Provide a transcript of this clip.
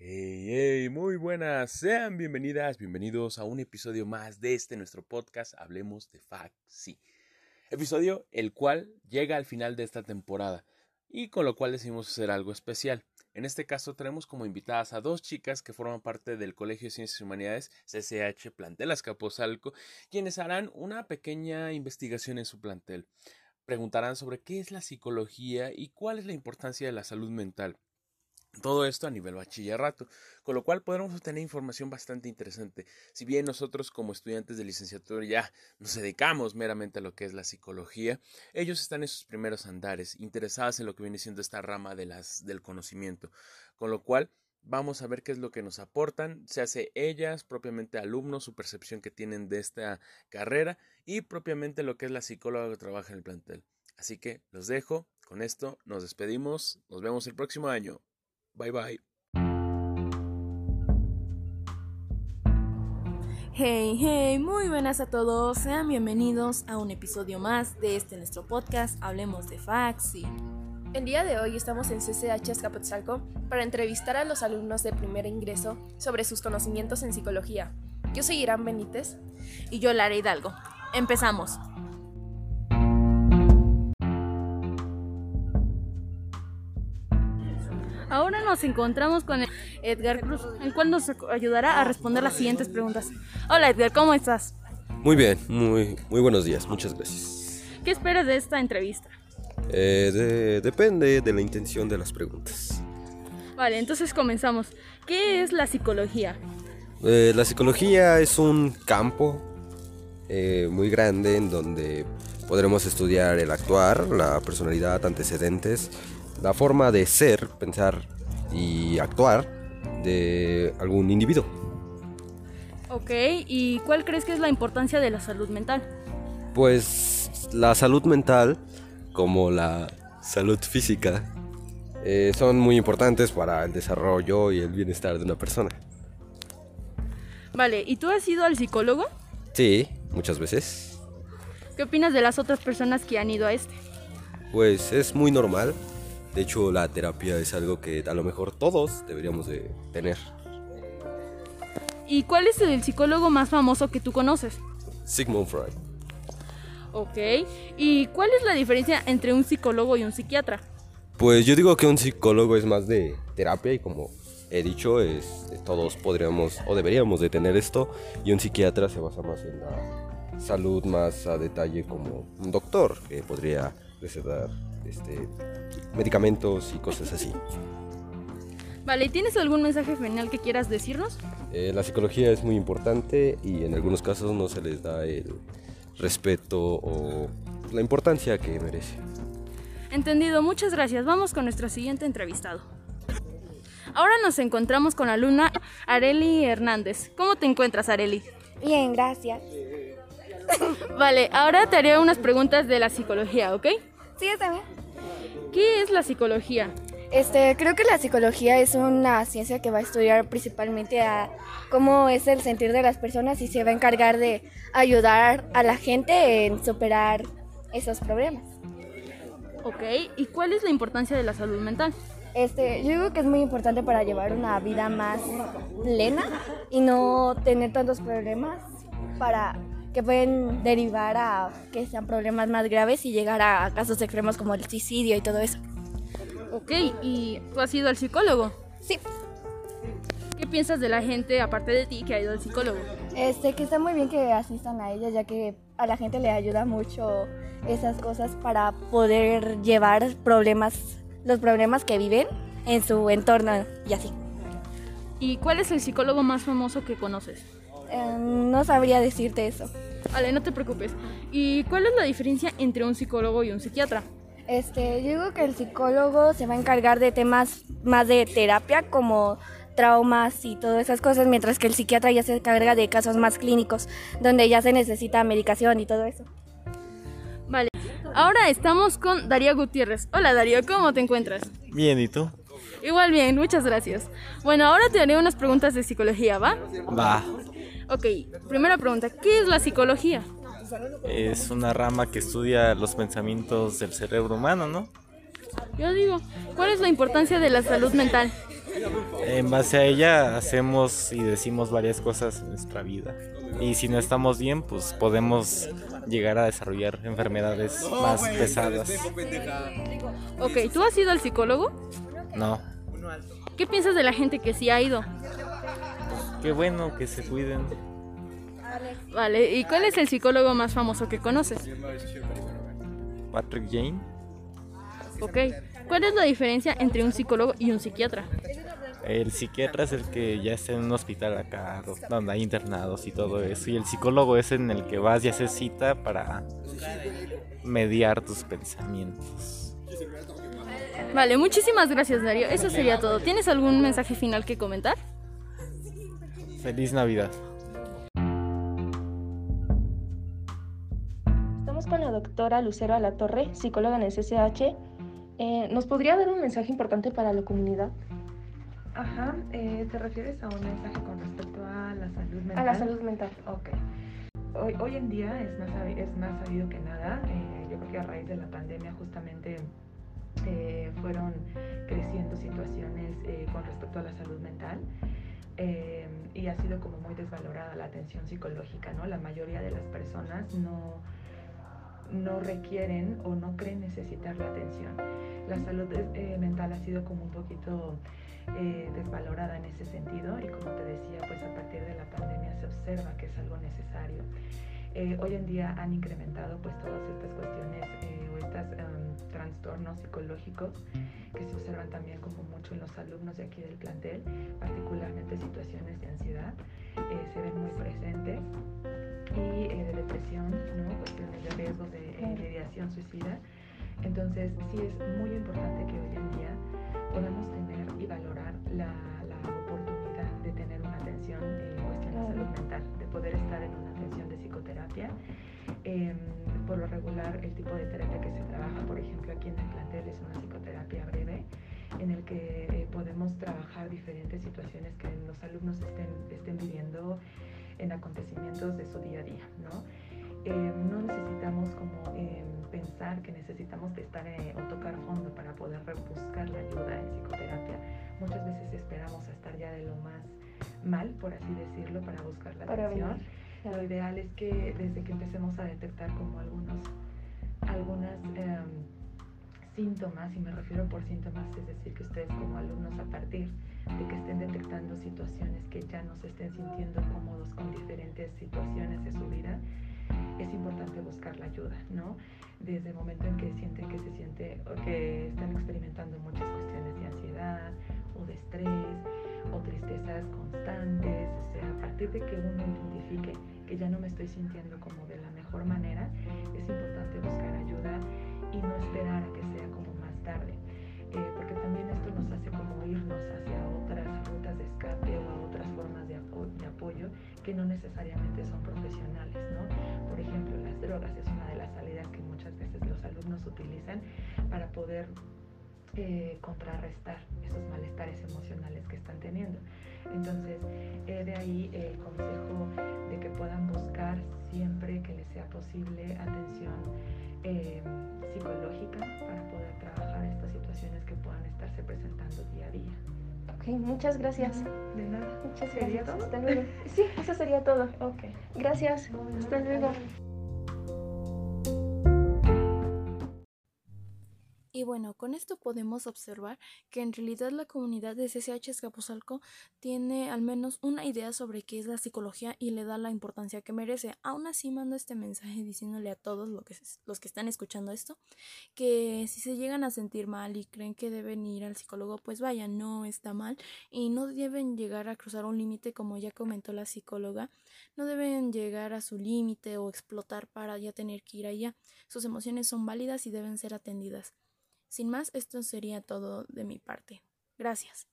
Hey, hey, muy buenas, sean bienvenidas, bienvenidos a un episodio más de este nuestro podcast Hablemos de Sí. Episodio el cual llega al final de esta temporada y con lo cual decidimos hacer algo especial. En este caso traemos como invitadas a dos chicas que forman parte del Colegio de Ciencias y Humanidades CCH Plantel Azcapotzalco, quienes harán una pequeña investigación en su plantel. Preguntarán sobre qué es la psicología y cuál es la importancia de la salud mental. Todo esto a nivel bachillerato, con lo cual podremos obtener información bastante interesante. Si bien nosotros como estudiantes de licenciatura ya nos dedicamos meramente a lo que es la psicología, ellos están en sus primeros andares, interesados en lo que viene siendo esta rama de las, del conocimiento, con lo cual vamos a ver qué es lo que nos aportan, se hace ellas, propiamente alumnos, su percepción que tienen de esta carrera y propiamente lo que es la psicóloga que trabaja en el plantel. Así que los dejo, con esto nos despedimos, nos vemos el próximo año. Bye bye. Hey, hey, muy buenas a todos. Sean bienvenidos a un episodio más de este nuestro podcast Hablemos de Faxi. El día de hoy estamos en CCH Escapotzalco para entrevistar a los alumnos de primer ingreso sobre sus conocimientos en psicología. Yo soy Irán Benítez. Y yo Lara Hidalgo. Empezamos. Ahora nos encontramos con Edgar Cruz, el cual nos ayudará a responder las siguientes preguntas. Hola Edgar, ¿cómo estás? Muy bien, muy, muy buenos días, muchas gracias. ¿Qué esperas de esta entrevista? Eh, depende de la intención de las preguntas. Vale, entonces comenzamos. ¿Qué es la psicología? Eh, la psicología es un campo eh, muy grande en donde podremos estudiar el actuar, la personalidad, antecedentes, la forma de ser, pensar y actuar de algún individuo. Ok, ¿y cuál crees que es la importancia de la salud mental? Pues la salud mental, como la salud física, eh, son muy importantes para el desarrollo y el bienestar de una persona. Vale, ¿y tú has ido al psicólogo? Sí, muchas veces. ¿Qué opinas de las otras personas que han ido a este? Pues es muy normal de hecho, la terapia es algo que a lo mejor todos deberíamos de tener. ¿Y cuál es el psicólogo más famoso que tú conoces? Sigmund Freud. Ok. ¿Y cuál es la diferencia entre un psicólogo y un psiquiatra? Pues yo digo que un psicólogo es más de terapia y como he dicho, es, todos podríamos o deberíamos de tener esto y un psiquiatra se basa más en la salud más a detalle como un doctor que podría recetar este, medicamentos y cosas así. Vale, ¿tienes algún mensaje final que quieras decirnos? Eh, la psicología es muy importante y en algunos casos no se les da el respeto o la importancia que merece. Entendido, muchas gracias. Vamos con nuestro siguiente entrevistado. Ahora nos encontramos con la alumna Areli Hernández. ¿Cómo te encuentras, Areli? Bien, gracias. Vale, ahora te haré unas preguntas de la psicología, ¿ok? Sí, está bien. ¿Qué es la psicología? Este, creo que la psicología es una ciencia que va a estudiar principalmente a cómo es el sentir de las personas y se va a encargar de ayudar a la gente en superar esos problemas. Ok, ¿y cuál es la importancia de la salud mental? Este, yo digo que es muy importante para llevar una vida más plena y no tener tantos problemas para que pueden derivar a que sean problemas más graves y llegar a casos extremos como el suicidio y todo eso. Ok, ¿y tú has ido al psicólogo? Sí. ¿Qué piensas de la gente, aparte de ti, que ha ido al psicólogo? Este, que está muy bien que asistan a ella, ya que a la gente le ayuda mucho esas cosas para poder llevar problemas, los problemas que viven en su entorno y así. ¿Y cuál es el psicólogo más famoso que conoces? Em, no sabría decirte eso. Vale, no te preocupes. ¿Y cuál es la diferencia entre un psicólogo y un psiquiatra? Este, yo digo que el psicólogo se va a encargar de temas más de terapia como traumas y todas esas cosas, mientras que el psiquiatra ya se encarga de casos más clínicos, donde ya se necesita medicación y todo eso. Vale, ahora estamos con Darío Gutiérrez. Hola Darío, ¿cómo te encuentras? Bien, ¿y tú? Igual bien, muchas gracias. Bueno, ahora te haré unas preguntas de psicología, ¿va? Va. Ok, primera pregunta, ¿qué es la psicología? Es una rama que estudia los pensamientos del cerebro humano, ¿no? Yo digo, ¿cuál es la importancia de la salud mental? En base a ella hacemos y decimos varias cosas en nuestra vida. Y si no estamos bien, pues podemos llegar a desarrollar enfermedades más pesadas. Ok, ¿tú has ido al psicólogo? No. ¿Qué piensas de la gente que sí ha ido? Qué bueno que se cuiden. Vale, ¿y cuál es el psicólogo más famoso que conoces? Patrick Jane. Ok, ¿cuál es la diferencia entre un psicólogo y un psiquiatra? El psiquiatra es el que ya está en un hospital acá, donde hay internados y todo eso. Y el psicólogo es en el que vas y haces cita para mediar tus pensamientos. Vale, muchísimas gracias Darío. Eso sería todo. ¿Tienes algún mensaje final que comentar? Feliz Navidad. Estamos con la doctora Lucero Alatorre, psicóloga en el CCH. Eh, ¿Nos podría dar un mensaje importante para la comunidad? Ajá, eh, ¿te refieres a un mensaje con respecto a la salud mental? A la salud mental. Ok. Hoy, hoy en día es más, es más sabido que nada. eh, yo creo que a raíz de la pandemia justamente eh, fueron creciendo situaciones eh, con respecto a la salud mental. Eh, y ha sido como muy desvalorada la atención psicológica, ¿no? La mayoría de las personas no, no requieren o no creen necesitar la atención. La salud eh, mental ha sido como un poquito eh, desvalorada en ese sentido y como te decía, pues a partir de la pandemia se observa que es algo necesario. Eh, hoy en día han incrementado pues todas estas cuestiones eh, o estos trastornos psicológicos que se observan también como mucho en los alumnos de aquí del plantel, particularmente situaciones de ansiedad, eh, se ven muy presentes y eh, de depresión, ¿no? cuestiones de riesgo de eh, ideación suicida. Entonces sí es muy importante que hoy en día podamos tener y valorar la, la oportunidad de tener una atención de salud mental, de poder estar en una atención de psicoterapia. Eh, por lo regular, el tipo de terapia que se trabaja, por ejemplo, aquí en el plantel es una psicoterapia breve, en el que eh, podemos trabajar diferentes situaciones que los alumnos estén, estén viviendo en acontecimientos de su día a día, ¿no? Eh, no necesitamos como eh, pensar que necesitamos estar eh, o mal, por así decirlo, para buscar la Para atención. claro. Lo ideal es que desde que empecemos a detectar como algunos, algunas em, síntomas, y me refiero por síntomas, es decir, que ustedes como alumnos a partir de que estén detectando situaciones que ya no se estén sintiendo cómodos con diferentes situaciones de su vida, es importante buscar la ayuda, ¿no? Desde el momento en que sienten que se siente o que están experimentando muchas cuestiones de ansiedad o de estrés o tristezas constantes, o sea, a partir de que uno identifique que ya no me estoy sintiendo como de la mejor manera, es importante buscar ayuda y no esperar a que sea como más tarde, eh, porque también esto nos hace como irnos hacia otras rutas de escape o a otras formas de, apo- de apoyo que no necesariamente son profesionales, ¿no? Por ejemplo, las drogas es una de las salidas que muchas veces los alumnos utilizan para poder eh, contrarrestar esos malestares emocionales que están teniendo. Entonces, eh, de ahí el consejo de que puedan buscar siempre que les sea posible atención eh, psicológica para poder trabajar estas situaciones que puedan estarse presentando día a día. Ok, muchas gracias. De nada. Muchas ¿Sería gracias. todo? Hasta luego. Sí, eso sería todo. Ok. Gracias. Hasta luego. Y bueno, con esto podemos observar que en realidad la comunidad de CCH Escapuzalco tiene al menos una idea sobre qué es la psicología y le da la importancia que merece. Aún así mando este mensaje diciéndole a todos lo que, los que están escuchando esto que si se llegan a sentir mal y creen que deben ir al psicólogo, pues vaya, no está mal y no deben llegar a cruzar un límite como ya comentó la psicóloga, no deben llegar a su límite o explotar para ya tener que ir allá. Sus emociones son válidas y deben ser atendidas. Sin más, esto sería todo de mi parte. Gracias.